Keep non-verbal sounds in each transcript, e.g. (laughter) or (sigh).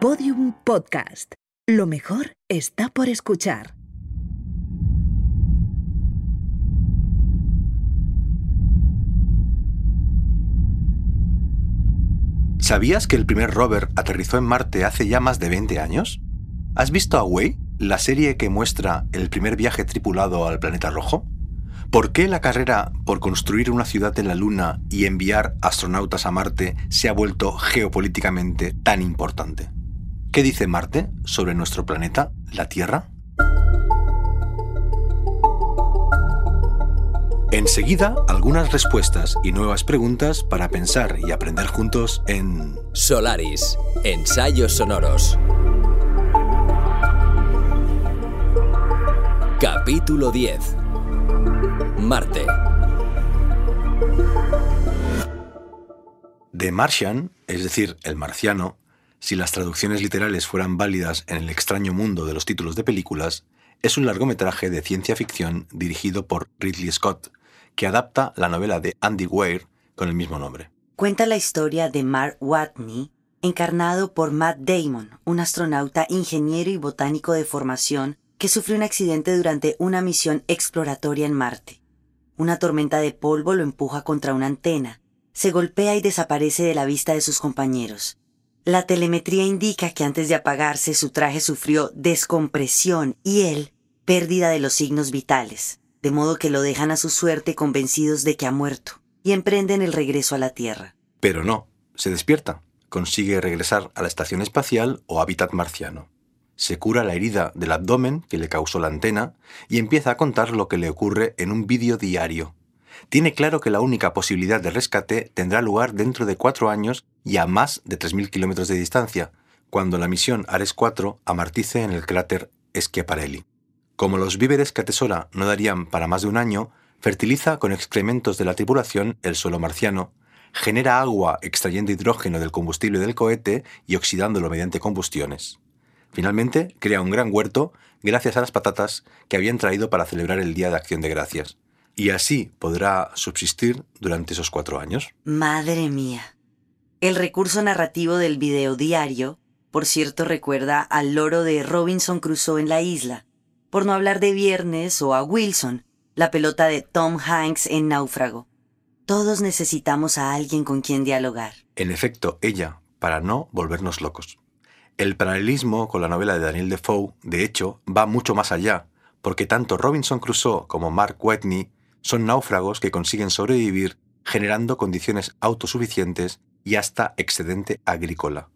Podium Podcast. Lo mejor está por escuchar. ¿Sabías que el primer rover aterrizó en Marte hace ya más de 20 años? ¿Has visto Away, la serie que muestra el primer viaje tripulado al planeta rojo? ¿Por qué la carrera por construir una ciudad en la Luna y enviar astronautas a Marte se ha vuelto geopolíticamente tan importante? ¿Qué dice Marte sobre nuestro planeta, la Tierra? Enseguida, algunas respuestas y nuevas preguntas para pensar y aprender juntos en Solaris, ensayos sonoros. Capítulo 10. Marte. The Martian, es decir, el marciano, si las traducciones literales fueran válidas en el extraño mundo de los títulos de películas, es un largometraje de ciencia ficción dirigido por Ridley Scott, que adapta la novela de Andy Weir con el mismo nombre. Cuenta la historia de Mark Watney, encarnado por Matt Damon, un astronauta, ingeniero y botánico de formación que sufrió un accidente durante una misión exploratoria en Marte. Una tormenta de polvo lo empuja contra una antena, se golpea y desaparece de la vista de sus compañeros. La telemetría indica que antes de apagarse su traje sufrió descompresión y él pérdida de los signos vitales, de modo que lo dejan a su suerte convencidos de que ha muerto y emprenden el regreso a la Tierra. Pero no, se despierta, consigue regresar a la estación espacial o hábitat marciano. Se cura la herida del abdomen que le causó la antena y empieza a contar lo que le ocurre en un vídeo diario. Tiene claro que la única posibilidad de rescate tendrá lugar dentro de cuatro años y a más de 3.000 kilómetros de distancia, cuando la misión Ares 4 amartice en el cráter Schiaparelli. Como los víveres que atesora no darían para más de un año, fertiliza con excrementos de la tripulación el suelo marciano, genera agua extrayendo hidrógeno del combustible del cohete y oxidándolo mediante combustiones. Finalmente, crea un gran huerto gracias a las patatas que habían traído para celebrar el Día de Acción de Gracias. Y así podrá subsistir durante esos cuatro años. Madre mía. El recurso narrativo del video diario, por cierto, recuerda al loro de Robinson Crusoe en la isla, por no hablar de Viernes o a Wilson, la pelota de Tom Hanks en Náufrago. Todos necesitamos a alguien con quien dialogar. En efecto, ella, para no volvernos locos. El paralelismo con la novela de Daniel Defoe, de hecho, va mucho más allá, porque tanto Robinson Crusoe como Mark Whitney son náufragos que consiguen sobrevivir generando condiciones autosuficientes y hasta excedente agrícola.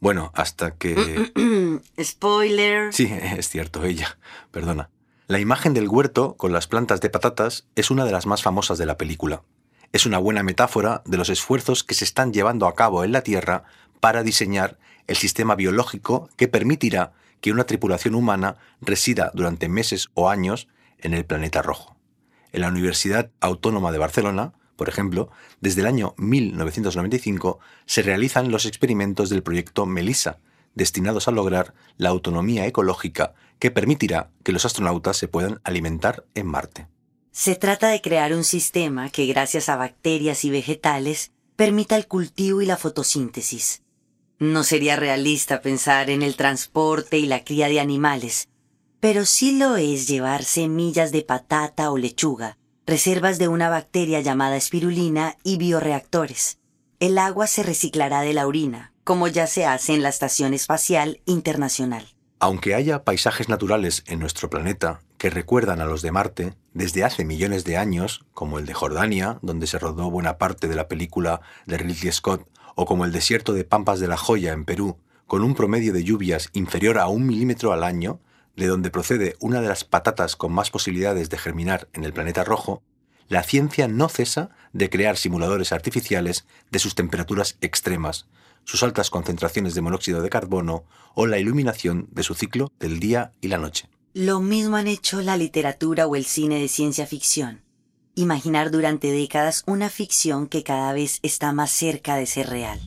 Bueno, hasta que... (clears throat) Spoiler. Sí, es cierto, ella. Perdona. La imagen del huerto con las plantas de patatas es una de las más famosas de la película. Es una buena metáfora de los esfuerzos que se están llevando a cabo en la Tierra para diseñar el sistema biológico que permitirá que una tripulación humana resida durante meses o años en el planeta rojo. En la Universidad Autónoma de Barcelona, por ejemplo, desde el año 1995 se realizan los experimentos del proyecto MELISA, destinados a lograr la autonomía ecológica que permitirá que los astronautas se puedan alimentar en Marte. Se trata de crear un sistema que, gracias a bacterias y vegetales, permita el cultivo y la fotosíntesis. No sería realista pensar en el transporte y la cría de animales, pero sí lo es llevar semillas de patata o lechuga, reservas de una bacteria llamada espirulina y bioreactores. El agua se reciclará de la orina, como ya se hace en la Estación Espacial Internacional. Aunque haya paisajes naturales en nuestro planeta que recuerdan a los de Marte desde hace millones de años, como el de Jordania, donde se rodó buena parte de la película de Ridley Scott, o como el desierto de Pampas de la Joya en Perú, con un promedio de lluvias inferior a un milímetro al año, de donde procede una de las patatas con más posibilidades de germinar en el planeta rojo, la ciencia no cesa de crear simuladores artificiales de sus temperaturas extremas, sus altas concentraciones de monóxido de carbono o la iluminación de su ciclo del día y la noche. Lo mismo han hecho la literatura o el cine de ciencia ficción imaginar durante décadas una ficción que cada vez está más cerca de ser real.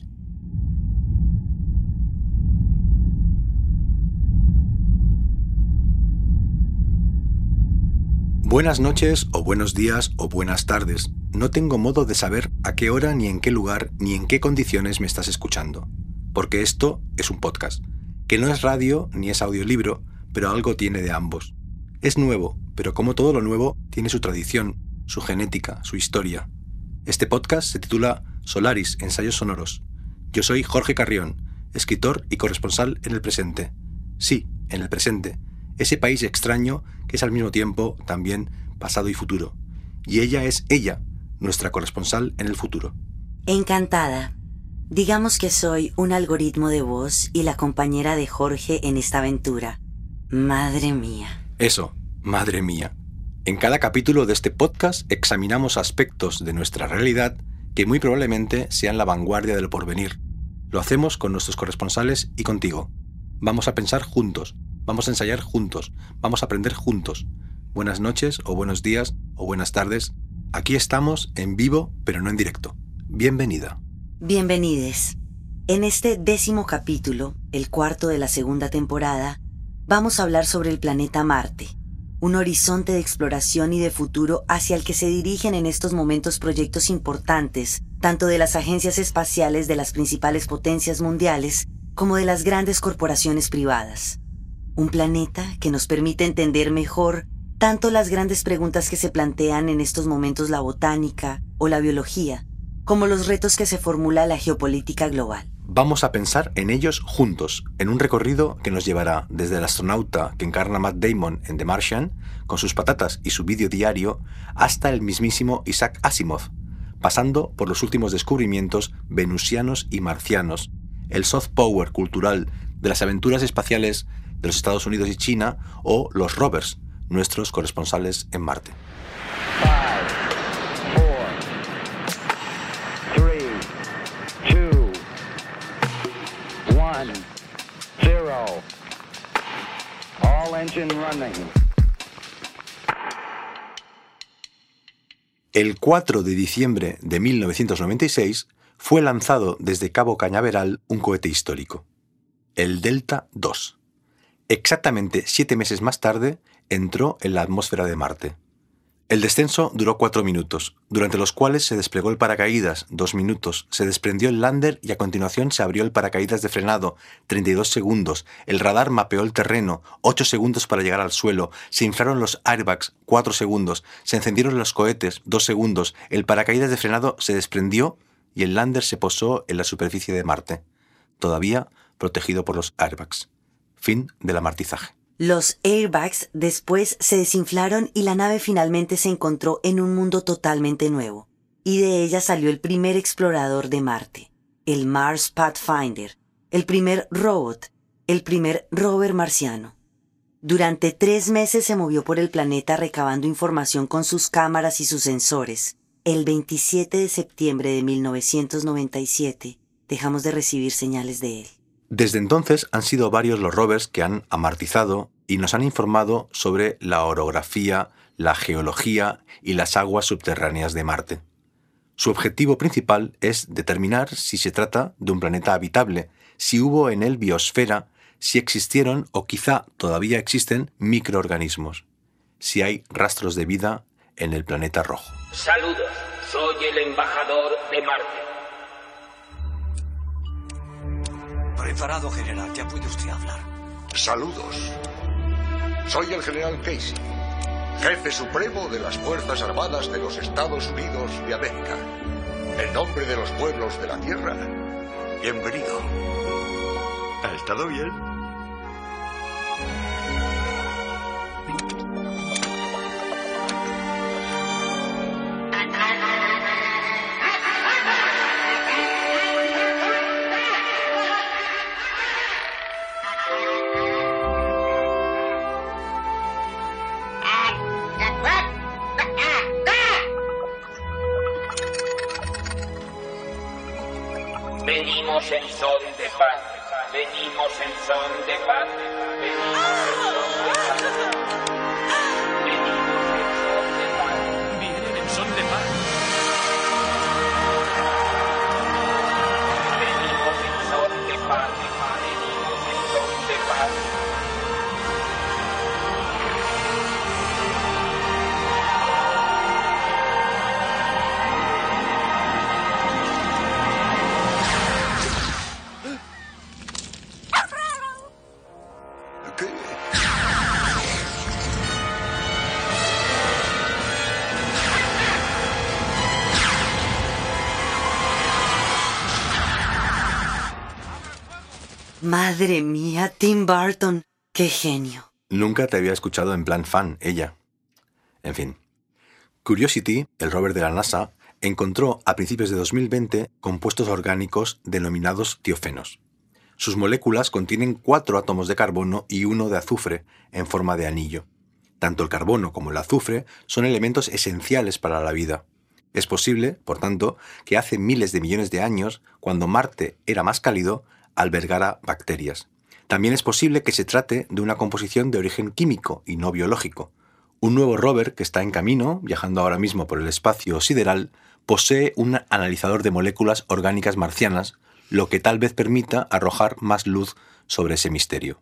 Buenas noches o buenos días o buenas tardes. No tengo modo de saber a qué hora ni en qué lugar ni en qué condiciones me estás escuchando. porque esto es un podcast, que no es radio ni es audiolibro, pero algo tiene de ambos. Es nuevo, pero como todo lo nuevo, tiene su tradición, su genética, su historia. Este podcast se titula Solaris, Ensayos Sonoros. Yo soy Jorge Carrión, escritor y corresponsal en el presente. Sí, en el presente, ese país extraño que es al mismo tiempo también pasado y futuro. Y ella es ella, nuestra corresponsal en el futuro. Encantada. Digamos que soy un algoritmo de voz y la compañera de Jorge en esta aventura. Madre mía. Eso, madre mía. En cada capítulo de este podcast examinamos aspectos de nuestra realidad que muy probablemente sean la vanguardia del porvenir. Lo hacemos con nuestros corresponsales y contigo. Vamos a pensar juntos, vamos a ensayar juntos, vamos a aprender juntos. Buenas noches o buenos días o buenas tardes. Aquí estamos en vivo pero no en directo. Bienvenida. Bienvenides. En este décimo capítulo, el cuarto de la segunda temporada, vamos a hablar sobre el planeta Marte un horizonte de exploración y de futuro hacia el que se dirigen en estos momentos proyectos importantes, tanto de las agencias espaciales de las principales potencias mundiales como de las grandes corporaciones privadas. Un planeta que nos permite entender mejor tanto las grandes preguntas que se plantean en estos momentos la botánica o la biología, como los retos que se formula la geopolítica global. Vamos a pensar en ellos juntos, en un recorrido que nos llevará desde el astronauta que encarna Matt Damon en The Martian, con sus patatas y su vídeo diario, hasta el mismísimo Isaac Asimov, pasando por los últimos descubrimientos venusianos y marcianos, el soft power cultural de las aventuras espaciales de los Estados Unidos y China o los rovers, nuestros corresponsales en Marte. El 4 de diciembre de 1996 fue lanzado desde Cabo Cañaveral un cohete histórico, el Delta II. Exactamente siete meses más tarde entró en la atmósfera de Marte. El descenso duró cuatro minutos, durante los cuales se desplegó el paracaídas, dos minutos, se desprendió el lander y a continuación se abrió el paracaídas de frenado, 32 segundos, el radar mapeó el terreno, 8 segundos para llegar al suelo, se inflaron los airbags, 4 segundos, se encendieron los cohetes, 2 segundos, el paracaídas de frenado se desprendió y el lander se posó en la superficie de Marte, todavía protegido por los airbags. Fin del amartizaje. Los airbags después se desinflaron y la nave finalmente se encontró en un mundo totalmente nuevo. Y de ella salió el primer explorador de Marte, el Mars Pathfinder, el primer robot, el primer rover marciano. Durante tres meses se movió por el planeta recabando información con sus cámaras y sus sensores. El 27 de septiembre de 1997 dejamos de recibir señales de él. Desde entonces han sido varios los rovers que han amartizado y nos han informado sobre la orografía, la geología y las aguas subterráneas de Marte. Su objetivo principal es determinar si se trata de un planeta habitable, si hubo en él biosfera, si existieron o quizá todavía existen microorganismos, si hay rastros de vida en el planeta rojo. Saludos, soy el embajador de Marte. Preparado, general. Ya puede usted hablar. Saludos. Soy el general Casey, jefe supremo de las Fuerzas Armadas de los Estados Unidos de América. En nombre de los pueblos de la Tierra, bienvenido. ¿Ha estado bien? Madre mía, Tim Burton, qué genio. Nunca te había escuchado en plan fan, ella. En fin. Curiosity, el rover de la NASA, encontró a principios de 2020 compuestos orgánicos denominados tiofenos. Sus moléculas contienen cuatro átomos de carbono y uno de azufre en forma de anillo. Tanto el carbono como el azufre son elementos esenciales para la vida. Es posible, por tanto, que hace miles de millones de años, cuando Marte era más cálido, albergara bacterias. También es posible que se trate de una composición de origen químico y no biológico. Un nuevo rover que está en camino, viajando ahora mismo por el espacio sideral, posee un analizador de moléculas orgánicas marcianas, lo que tal vez permita arrojar más luz sobre ese misterio.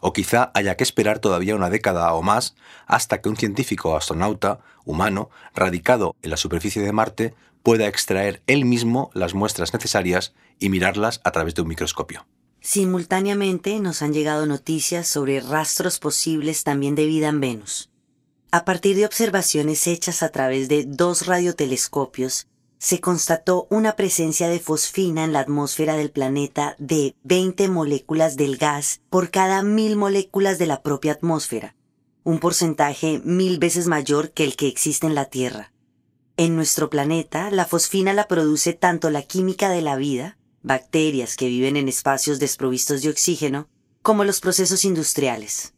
O quizá haya que esperar todavía una década o más hasta que un científico astronauta humano, radicado en la superficie de Marte, pueda extraer él mismo las muestras necesarias y mirarlas a través de un microscopio. Simultáneamente nos han llegado noticias sobre rastros posibles también de vida en Venus. A partir de observaciones hechas a través de dos radiotelescopios, se constató una presencia de fosfina en la atmósfera del planeta de 20 moléculas del gas por cada mil moléculas de la propia atmósfera, un porcentaje mil veces mayor que el que existe en la Tierra. En nuestro planeta, la fosfina la produce tanto la química de la vida, bacterias que viven en espacios desprovistos de oxígeno, como los procesos industriales.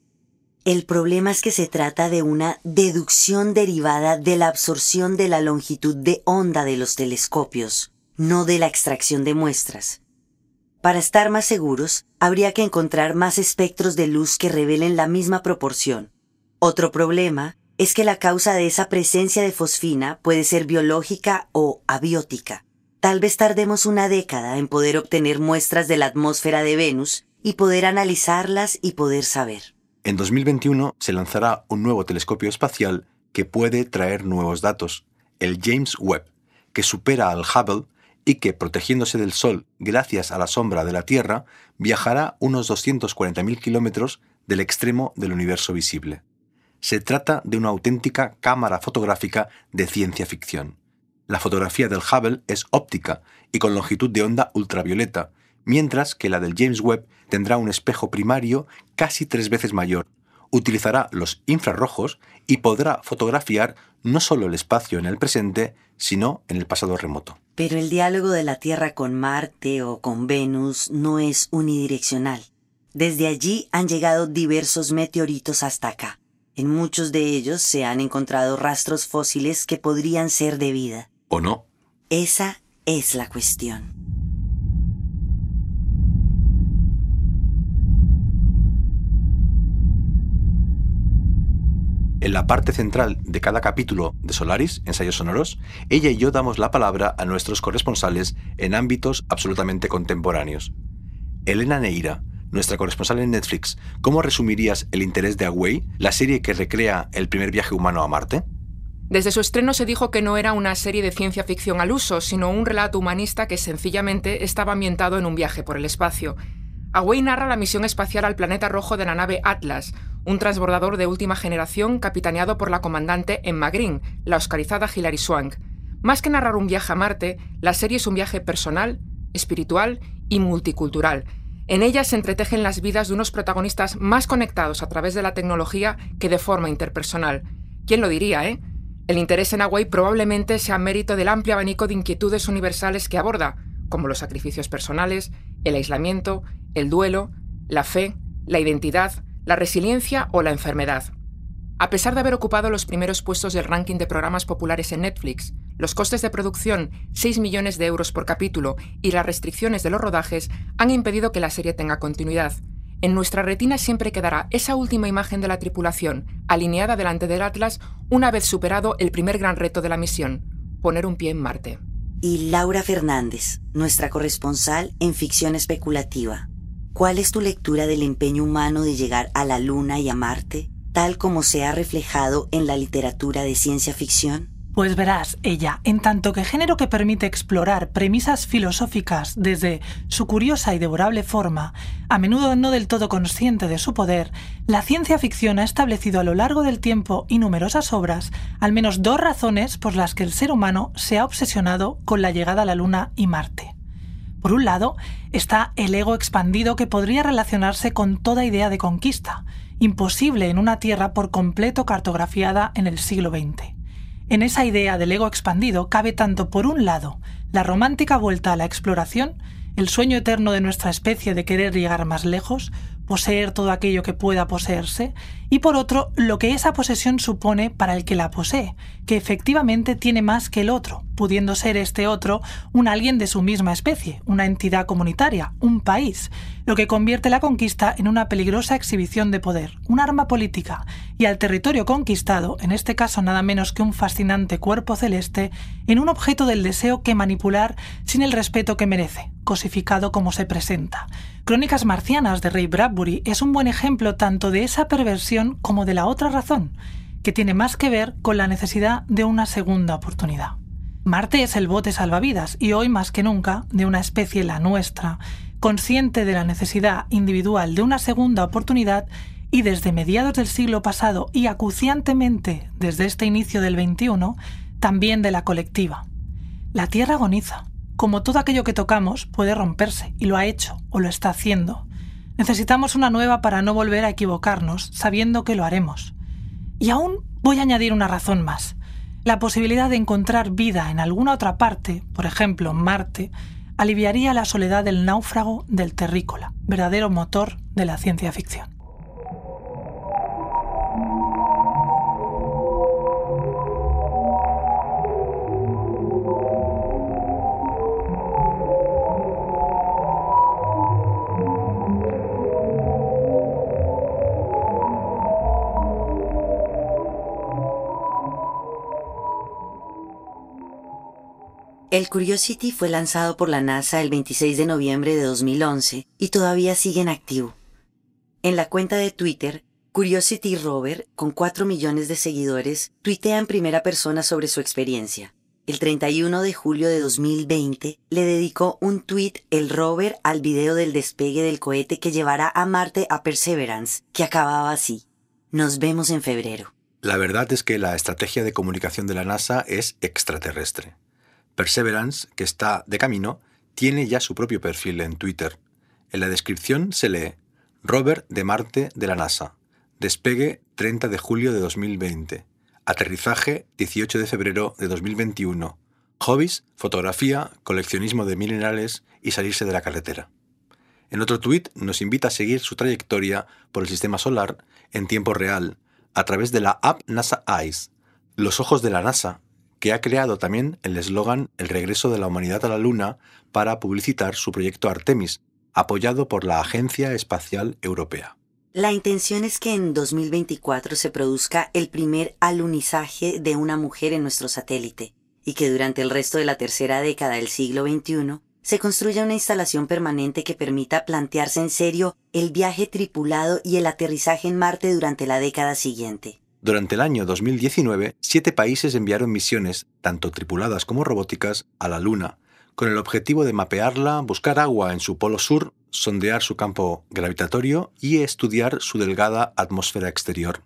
El problema es que se trata de una deducción derivada de la absorción de la longitud de onda de los telescopios, no de la extracción de muestras. Para estar más seguros, habría que encontrar más espectros de luz que revelen la misma proporción. Otro problema es que la causa de esa presencia de fosfina puede ser biológica o abiótica. Tal vez tardemos una década en poder obtener muestras de la atmósfera de Venus y poder analizarlas y poder saber. En 2021 se lanzará un nuevo telescopio espacial que puede traer nuevos datos, el James Webb, que supera al Hubble y que, protegiéndose del Sol gracias a la sombra de la Tierra, viajará unos 240.000 kilómetros del extremo del universo visible. Se trata de una auténtica cámara fotográfica de ciencia ficción. La fotografía del Hubble es óptica y con longitud de onda ultravioleta, mientras que la del James Webb tendrá un espejo primario casi tres veces mayor. Utilizará los infrarrojos y podrá fotografiar no solo el espacio en el presente, sino en el pasado remoto. Pero el diálogo de la Tierra con Marte o con Venus no es unidireccional. Desde allí han llegado diversos meteoritos hasta acá. En muchos de ellos se han encontrado rastros fósiles que podrían ser de vida. ¿O no? Esa es la cuestión. En la parte central de cada capítulo de Solaris, Ensayos Sonoros, ella y yo damos la palabra a nuestros corresponsales en ámbitos absolutamente contemporáneos. Elena Neira, nuestra corresponsal en Netflix, ¿cómo resumirías el interés de Away, la serie que recrea el primer viaje humano a Marte? Desde su estreno se dijo que no era una serie de ciencia ficción al uso, sino un relato humanista que sencillamente estaba ambientado en un viaje por el espacio. Away narra la misión espacial al planeta rojo de la nave Atlas, un transbordador de última generación capitaneado por la comandante Emma Green, la oscarizada Hilary Swank. Más que narrar un viaje a Marte, la serie es un viaje personal, espiritual y multicultural. En ella se entretejen las vidas de unos protagonistas más conectados a través de la tecnología que de forma interpersonal. ¿Quién lo diría, eh? El interés en Hawaii probablemente sea mérito del amplio abanico de inquietudes universales que aborda, como los sacrificios personales, el aislamiento, el duelo, la fe, la identidad, la resiliencia o la enfermedad. A pesar de haber ocupado los primeros puestos del ranking de programas populares en Netflix, los costes de producción, 6 millones de euros por capítulo, y las restricciones de los rodajes han impedido que la serie tenga continuidad. En nuestra retina siempre quedará esa última imagen de la tripulación, alineada delante del Atlas, una vez superado el primer gran reto de la misión, poner un pie en Marte. Y Laura Fernández, nuestra corresponsal en ficción especulativa. ¿Cuál es tu lectura del empeño humano de llegar a la Luna y a Marte, tal como se ha reflejado en la literatura de ciencia ficción? Pues verás, ella, en tanto que género que permite explorar premisas filosóficas desde su curiosa y devorable forma, a menudo no del todo consciente de su poder, la ciencia ficción ha establecido a lo largo del tiempo y numerosas obras al menos dos razones por las que el ser humano se ha obsesionado con la llegada a la Luna y Marte. Por un lado, está el ego expandido que podría relacionarse con toda idea de conquista, imposible en una Tierra por completo cartografiada en el siglo XX. En esa idea del ego expandido cabe tanto por un lado la romántica vuelta a la exploración, el sueño eterno de nuestra especie de querer llegar más lejos, poseer todo aquello que pueda poseerse, y por otro, lo que esa posesión supone para el que la posee, que efectivamente tiene más que el otro, pudiendo ser este otro un alguien de su misma especie, una entidad comunitaria, un país, lo que convierte la conquista en una peligrosa exhibición de poder, un arma política, y al territorio conquistado, en este caso nada menos que un fascinante cuerpo celeste, en un objeto del deseo que manipular sin el respeto que merece, cosificado como se presenta. Crónicas marcianas de Ray Bradbury es un buen ejemplo tanto de esa perversión como de la otra razón, que tiene más que ver con la necesidad de una segunda oportunidad. Marte es el bote salvavidas y hoy más que nunca de una especie la nuestra, consciente de la necesidad individual de una segunda oportunidad y desde mediados del siglo pasado y acuciantemente desde este inicio del XXI, también de la colectiva. La Tierra agoniza. Como todo aquello que tocamos puede romperse, y lo ha hecho, o lo está haciendo. Necesitamos una nueva para no volver a equivocarnos, sabiendo que lo haremos. Y aún voy a añadir una razón más. La posibilidad de encontrar vida en alguna otra parte, por ejemplo Marte, aliviaría la soledad del náufrago del terrícola, verdadero motor de la ciencia ficción. El Curiosity fue lanzado por la NASA el 26 de noviembre de 2011 y todavía sigue en activo. En la cuenta de Twitter, Curiosity Rover, con 4 millones de seguidores, tuitea en primera persona sobre su experiencia. El 31 de julio de 2020 le dedicó un tweet el rover al video del despegue del cohete que llevará a Marte a Perseverance, que acababa así. Nos vemos en febrero. La verdad es que la estrategia de comunicación de la NASA es extraterrestre. Perseverance, que está de camino, tiene ya su propio perfil en Twitter. En la descripción se lee Robert de Marte de la NASA. Despegue 30 de julio de 2020. Aterrizaje 18 de febrero de 2021. Hobbies, fotografía, coleccionismo de minerales y salirse de la carretera. En otro tuit nos invita a seguir su trayectoria por el sistema solar en tiempo real a través de la app NASA Eyes, los ojos de la NASA, que ha creado también el eslogan El regreso de la humanidad a la Luna para publicitar su proyecto Artemis, apoyado por la Agencia Espacial Europea. La intención es que en 2024 se produzca el primer alunizaje de una mujer en nuestro satélite y que durante el resto de la tercera década del siglo XXI se construya una instalación permanente que permita plantearse en serio el viaje tripulado y el aterrizaje en Marte durante la década siguiente. Durante el año 2019, siete países enviaron misiones, tanto tripuladas como robóticas, a la Luna, con el objetivo de mapearla, buscar agua en su polo sur, sondear su campo gravitatorio y estudiar su delgada atmósfera exterior.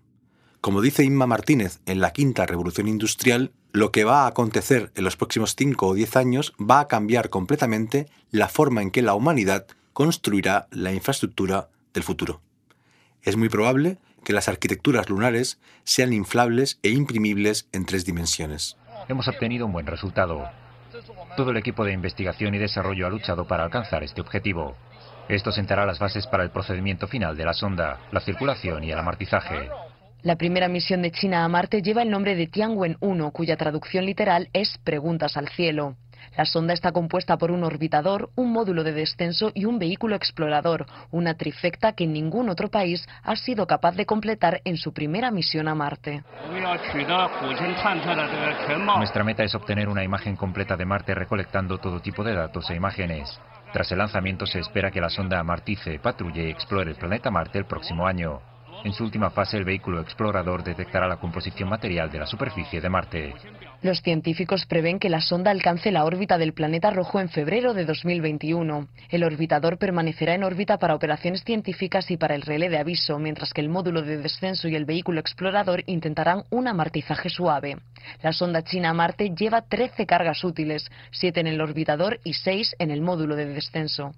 Como dice Inma Martínez en la quinta revolución industrial, lo que va a acontecer en los próximos 5 o 10 años va a cambiar completamente la forma en que la humanidad construirá la infraestructura del futuro. Es muy probable que las arquitecturas lunares sean inflables e imprimibles en tres dimensiones. Hemos obtenido un buen resultado. Todo el equipo de investigación y desarrollo ha luchado para alcanzar este objetivo. Esto sentará las bases para el procedimiento final de la sonda, la circulación y el amortizaje. La primera misión de China a Marte lleva el nombre de Tianwen-1, cuya traducción literal es Preguntas al cielo. La sonda está compuesta por un orbitador, un módulo de descenso y un vehículo explorador, una trifecta que ningún otro país ha sido capaz de completar en su primera misión a Marte. Nuestra meta es obtener una imagen completa de Marte recolectando todo tipo de datos e imágenes. Tras el lanzamiento se espera que la sonda amartice, patrulle y explore el planeta Marte el próximo año. En su última fase, el vehículo explorador detectará la composición material de la superficie de Marte. Los científicos prevén que la sonda alcance la órbita del planeta rojo en febrero de 2021. El orbitador permanecerá en órbita para operaciones científicas y para el relé de aviso, mientras que el módulo de descenso y el vehículo explorador intentarán un amartizaje suave. La sonda china Marte lleva 13 cargas útiles, 7 en el orbitador y 6 en el módulo de descenso.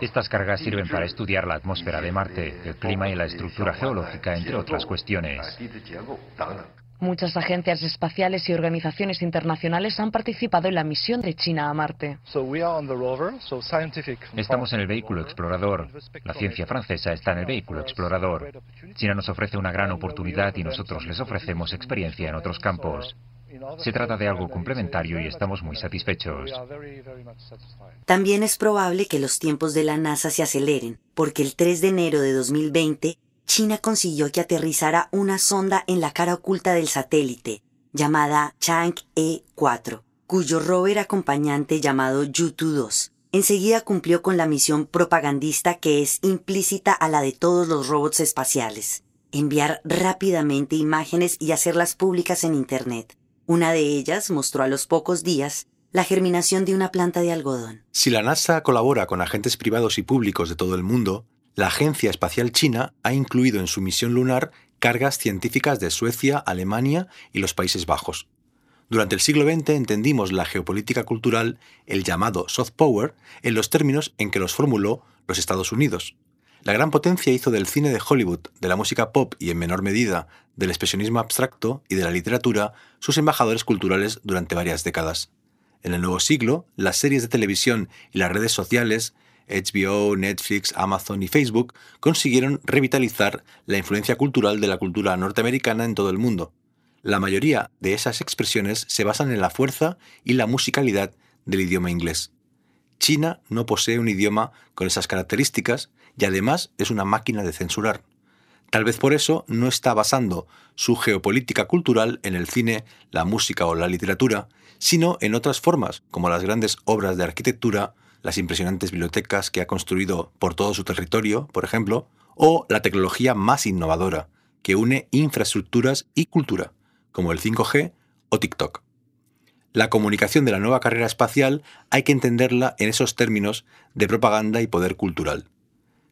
Estas cargas sirven para estudiar la atmósfera de Marte, el clima y la estructura geológica, entre otras cuestiones. Muchas agencias espaciales y organizaciones internacionales han participado en la misión de China a Marte. Estamos en el vehículo explorador. La ciencia francesa está en el vehículo explorador. China nos ofrece una gran oportunidad y nosotros les ofrecemos experiencia en otros campos. Se trata de algo complementario y estamos muy satisfechos. También es probable que los tiempos de la NASA se aceleren, porque el 3 de enero de 2020 China consiguió que aterrizara una sonda en la cara oculta del satélite, llamada Chang'e-4, cuyo rover acompañante llamado Yutu-2 enseguida cumplió con la misión propagandista que es implícita a la de todos los robots espaciales, enviar rápidamente imágenes y hacerlas públicas en Internet. Una de ellas mostró a los pocos días la germinación de una planta de algodón. Si la NASA colabora con agentes privados y públicos de todo el mundo, la Agencia Espacial China ha incluido en su misión lunar cargas científicas de Suecia, Alemania y los Países Bajos. Durante el siglo XX entendimos la geopolítica cultural, el llamado soft power, en los términos en que los formuló los Estados Unidos. La gran potencia hizo del cine de Hollywood, de la música pop y en menor medida del expresionismo abstracto y de la literatura sus embajadores culturales durante varias décadas. En el nuevo siglo, las series de televisión y las redes sociales HBO, Netflix, Amazon y Facebook consiguieron revitalizar la influencia cultural de la cultura norteamericana en todo el mundo. La mayoría de esas expresiones se basan en la fuerza y la musicalidad del idioma inglés. China no posee un idioma con esas características y además es una máquina de censurar. Tal vez por eso no está basando su geopolítica cultural en el cine, la música o la literatura, sino en otras formas, como las grandes obras de arquitectura, las impresionantes bibliotecas que ha construido por todo su territorio, por ejemplo, o la tecnología más innovadora, que une infraestructuras y cultura, como el 5G o TikTok. La comunicación de la nueva carrera espacial hay que entenderla en esos términos de propaganda y poder cultural.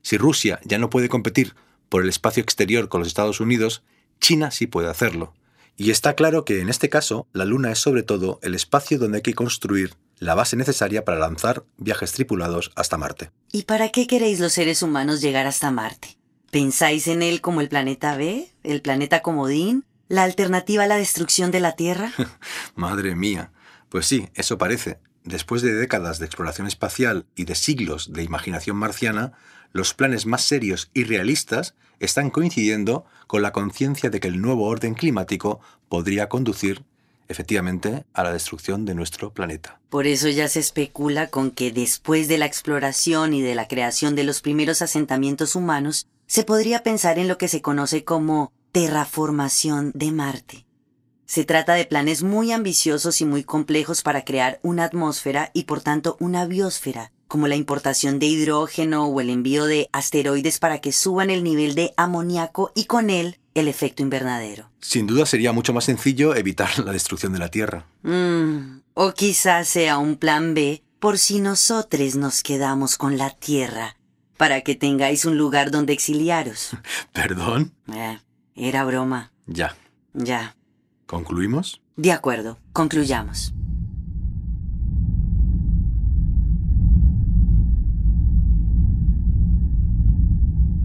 Si Rusia ya no puede competir por el espacio exterior con los Estados Unidos, China sí puede hacerlo. Y está claro que en este caso la Luna es sobre todo el espacio donde hay que construir la base necesaria para lanzar viajes tripulados hasta Marte. ¿Y para qué queréis los seres humanos llegar hasta Marte? ¿Pensáis en él como el planeta B, el planeta comodín, la alternativa a la destrucción de la Tierra? (laughs) Madre mía. Pues sí, eso parece. Después de décadas de exploración espacial y de siglos de imaginación marciana, los planes más serios y realistas están coincidiendo con la conciencia de que el nuevo orden climático podría conducir efectivamente a la destrucción de nuestro planeta. Por eso ya se especula con que después de la exploración y de la creación de los primeros asentamientos humanos, se podría pensar en lo que se conoce como terraformación de Marte. Se trata de planes muy ambiciosos y muy complejos para crear una atmósfera y por tanto una biosfera, como la importación de hidrógeno o el envío de asteroides para que suban el nivel de amoníaco y con él el efecto invernadero. Sin duda sería mucho más sencillo evitar la destrucción de la Tierra. Mm, o quizás sea un plan B por si nosotros nos quedamos con la Tierra, para que tengáis un lugar donde exiliaros. (laughs) ¿Perdón? Eh, era broma. Ya. Ya. ¿Concluimos? De acuerdo, concluyamos.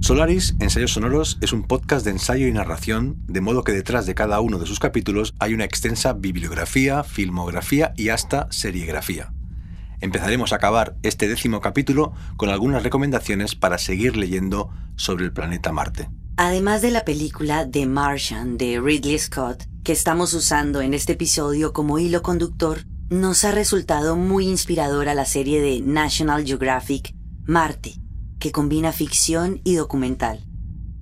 Solaris, Ensayos Sonoros, es un podcast de ensayo y narración, de modo que detrás de cada uno de sus capítulos hay una extensa bibliografía, filmografía y hasta serigrafía. Empezaremos a acabar este décimo capítulo con algunas recomendaciones para seguir leyendo sobre el planeta Marte. Además de la película The Martian de Ridley Scott, que estamos usando en este episodio como hilo conductor, nos ha resultado muy inspiradora la serie de National Geographic Marte, que combina ficción y documental.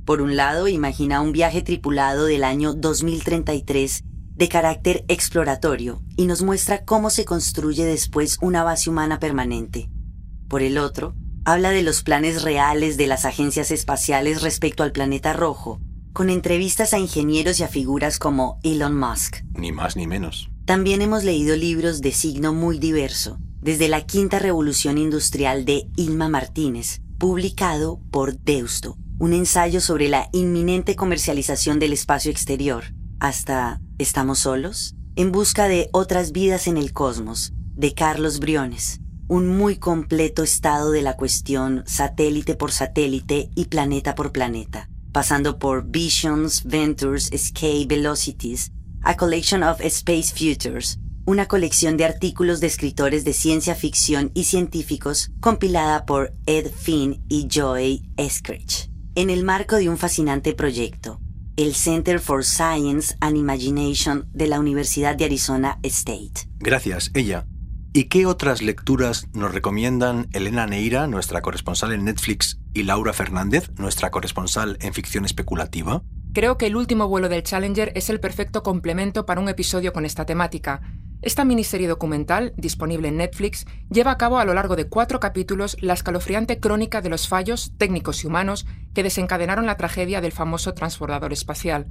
Por un lado, imagina un viaje tripulado del año 2033 de carácter exploratorio y nos muestra cómo se construye después una base humana permanente. Por el otro, habla de los planes reales de las agencias espaciales respecto al planeta rojo, con entrevistas a ingenieros y a figuras como Elon Musk. Ni más ni menos. También hemos leído libros de signo muy diverso, desde la Quinta Revolución Industrial de Ilma Martínez, publicado por Deusto, un ensayo sobre la inminente comercialización del espacio exterior, hasta ¿Estamos solos? En busca de otras vidas en el cosmos, de Carlos Briones, un muy completo estado de la cuestión satélite por satélite y planeta por planeta, pasando por Visions, Ventures, Escape, Velocities, A Collection of Space Futures, una colección de artículos de escritores de ciencia ficción y científicos compilada por Ed Finn y Joy Eskridge, en el marco de un fascinante proyecto, el Center for Science and Imagination de la Universidad de Arizona State. Gracias, ella. ¿Y qué otras lecturas nos recomiendan Elena Neira, nuestra corresponsal en Netflix, y Laura Fernández, nuestra corresponsal en ficción especulativa? Creo que el último vuelo del Challenger es el perfecto complemento para un episodio con esta temática. Esta miniserie documental, disponible en Netflix, lleva a cabo a lo largo de cuatro capítulos la escalofriante crónica de los fallos técnicos y humanos que desencadenaron la tragedia del famoso transbordador espacial.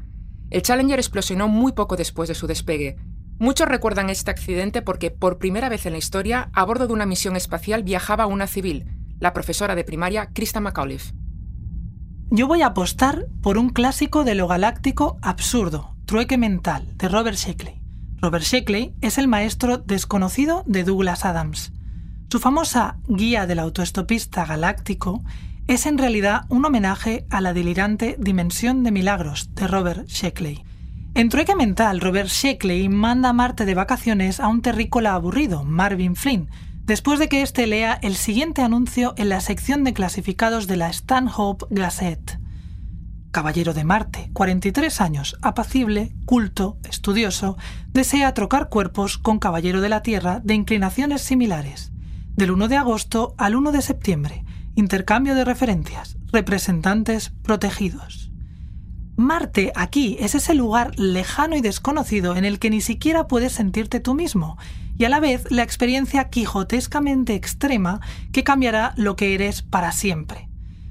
El Challenger explosionó muy poco después de su despegue, Muchos recuerdan este accidente porque por primera vez en la historia, a bordo de una misión espacial viajaba una civil, la profesora de primaria Krista McAuliffe. Yo voy a apostar por un clásico de lo galáctico absurdo, Trueque Mental, de Robert Sheckley. Robert Sheckley es el maestro desconocido de Douglas Adams. Su famosa Guía del autoestopista galáctico es en realidad un homenaje a la delirante Dimensión de Milagros de Robert Sheckley, en trueque mental, Robert Sheckley manda a Marte de vacaciones a un terrícola aburrido, Marvin Flynn, después de que éste lea el siguiente anuncio en la sección de clasificados de la Stanhope Gazette. Caballero de Marte, 43 años, apacible, culto, estudioso, desea trocar cuerpos con Caballero de la Tierra de inclinaciones similares. Del 1 de agosto al 1 de septiembre, intercambio de referencias, representantes protegidos. Marte aquí es ese lugar lejano y desconocido en el que ni siquiera puedes sentirte tú mismo, y a la vez la experiencia quijotescamente extrema que cambiará lo que eres para siempre.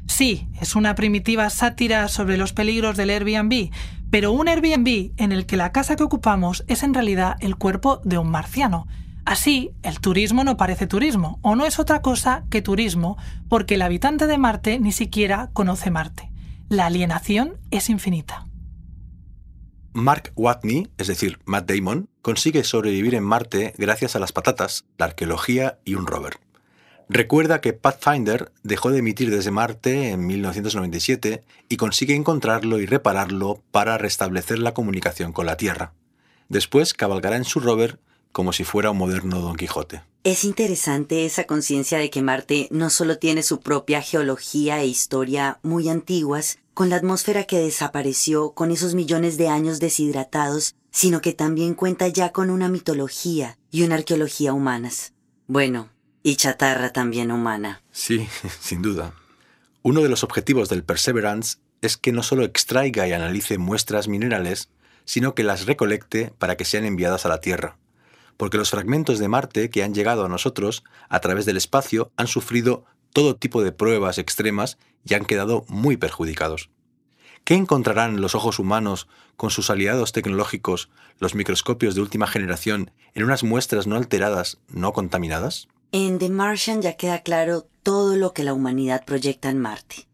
Sí, es una primitiva sátira sobre los peligros del Airbnb, pero un Airbnb en el que la casa que ocupamos es en realidad el cuerpo de un marciano. Así, el turismo no parece turismo, o no es otra cosa que turismo, porque el habitante de Marte ni siquiera conoce Marte la alienación es infinita. Mark Watney, es decir, Matt Damon, consigue sobrevivir en Marte gracias a las patatas, la arqueología y un rover. Recuerda que Pathfinder dejó de emitir desde Marte en 1997 y consigue encontrarlo y repararlo para restablecer la comunicación con la Tierra. Después cabalgará en su rover como si fuera un moderno Don Quijote. Es interesante esa conciencia de que Marte no solo tiene su propia geología e historia muy antiguas, con la atmósfera que desapareció con esos millones de años deshidratados, sino que también cuenta ya con una mitología y una arqueología humanas. Bueno, y chatarra también humana. Sí, (laughs) sin duda. Uno de los objetivos del Perseverance es que no solo extraiga y analice muestras minerales, sino que las recolecte para que sean enviadas a la Tierra porque los fragmentos de Marte que han llegado a nosotros a través del espacio han sufrido todo tipo de pruebas extremas y han quedado muy perjudicados. ¿Qué encontrarán los ojos humanos con sus aliados tecnológicos, los microscopios de última generación, en unas muestras no alteradas, no contaminadas? En The Martian ya queda claro todo lo que la humanidad proyecta en Marte.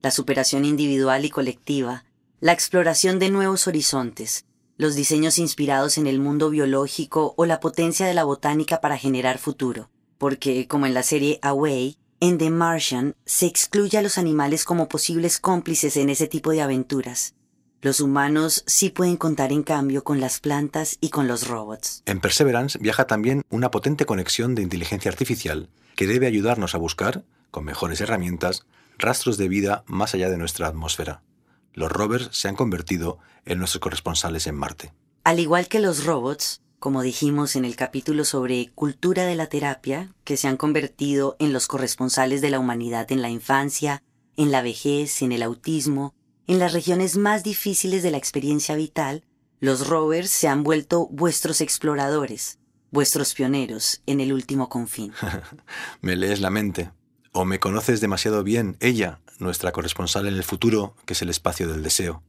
La superación individual y colectiva, la exploración de nuevos horizontes, los diseños inspirados en el mundo biológico o la potencia de la botánica para generar futuro, porque, como en la serie Away, en The Martian se excluye a los animales como posibles cómplices en ese tipo de aventuras. Los humanos sí pueden contar en cambio con las plantas y con los robots. En Perseverance viaja también una potente conexión de inteligencia artificial que debe ayudarnos a buscar, con mejores herramientas, rastros de vida más allá de nuestra atmósfera los rovers se han convertido en nuestros corresponsales en Marte. Al igual que los robots, como dijimos en el capítulo sobre cultura de la terapia, que se han convertido en los corresponsales de la humanidad en la infancia, en la vejez, en el autismo, en las regiones más difíciles de la experiencia vital, los rovers se han vuelto vuestros exploradores, vuestros pioneros en el último confín. (laughs) Me lees la mente. O me conoces demasiado bien, ella, nuestra corresponsal en el futuro, que es el espacio del deseo.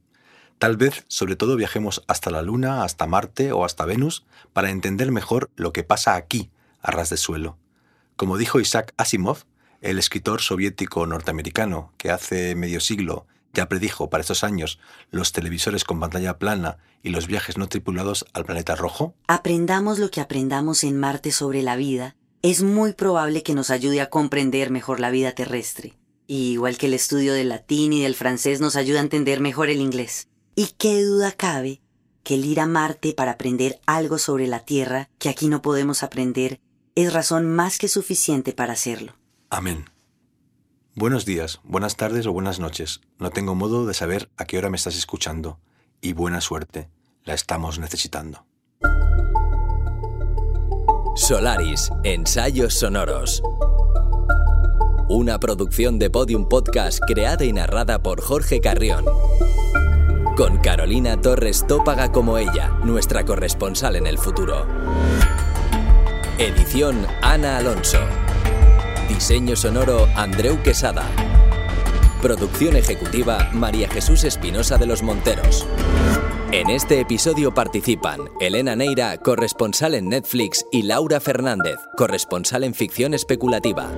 Tal vez, sobre todo, viajemos hasta la Luna, hasta Marte o hasta Venus para entender mejor lo que pasa aquí, a ras de suelo. Como dijo Isaac Asimov, el escritor soviético norteamericano que hace medio siglo ya predijo para estos años los televisores con pantalla plana y los viajes no tripulados al planeta rojo? Aprendamos lo que aprendamos en Marte sobre la vida, es muy probable que nos ayude a comprender mejor la vida terrestre. Y igual que el estudio del latín y del francés nos ayuda a entender mejor el inglés. ¿Y qué duda cabe que el ir a Marte para aprender algo sobre la Tierra que aquí no podemos aprender es razón más que suficiente para hacerlo? Amén. Buenos días, buenas tardes o buenas noches. No tengo modo de saber a qué hora me estás escuchando. Y buena suerte. La estamos necesitando. Solaris, ensayos sonoros. Una producción de Podium Podcast creada y narrada por Jorge Carrión. Con Carolina Torres Tópaga como ella, nuestra corresponsal en el futuro. Edición Ana Alonso. Diseño sonoro Andreu Quesada. Producción ejecutiva María Jesús Espinosa de los Monteros. En este episodio participan Elena Neira, corresponsal en Netflix, y Laura Fernández, corresponsal en ficción especulativa.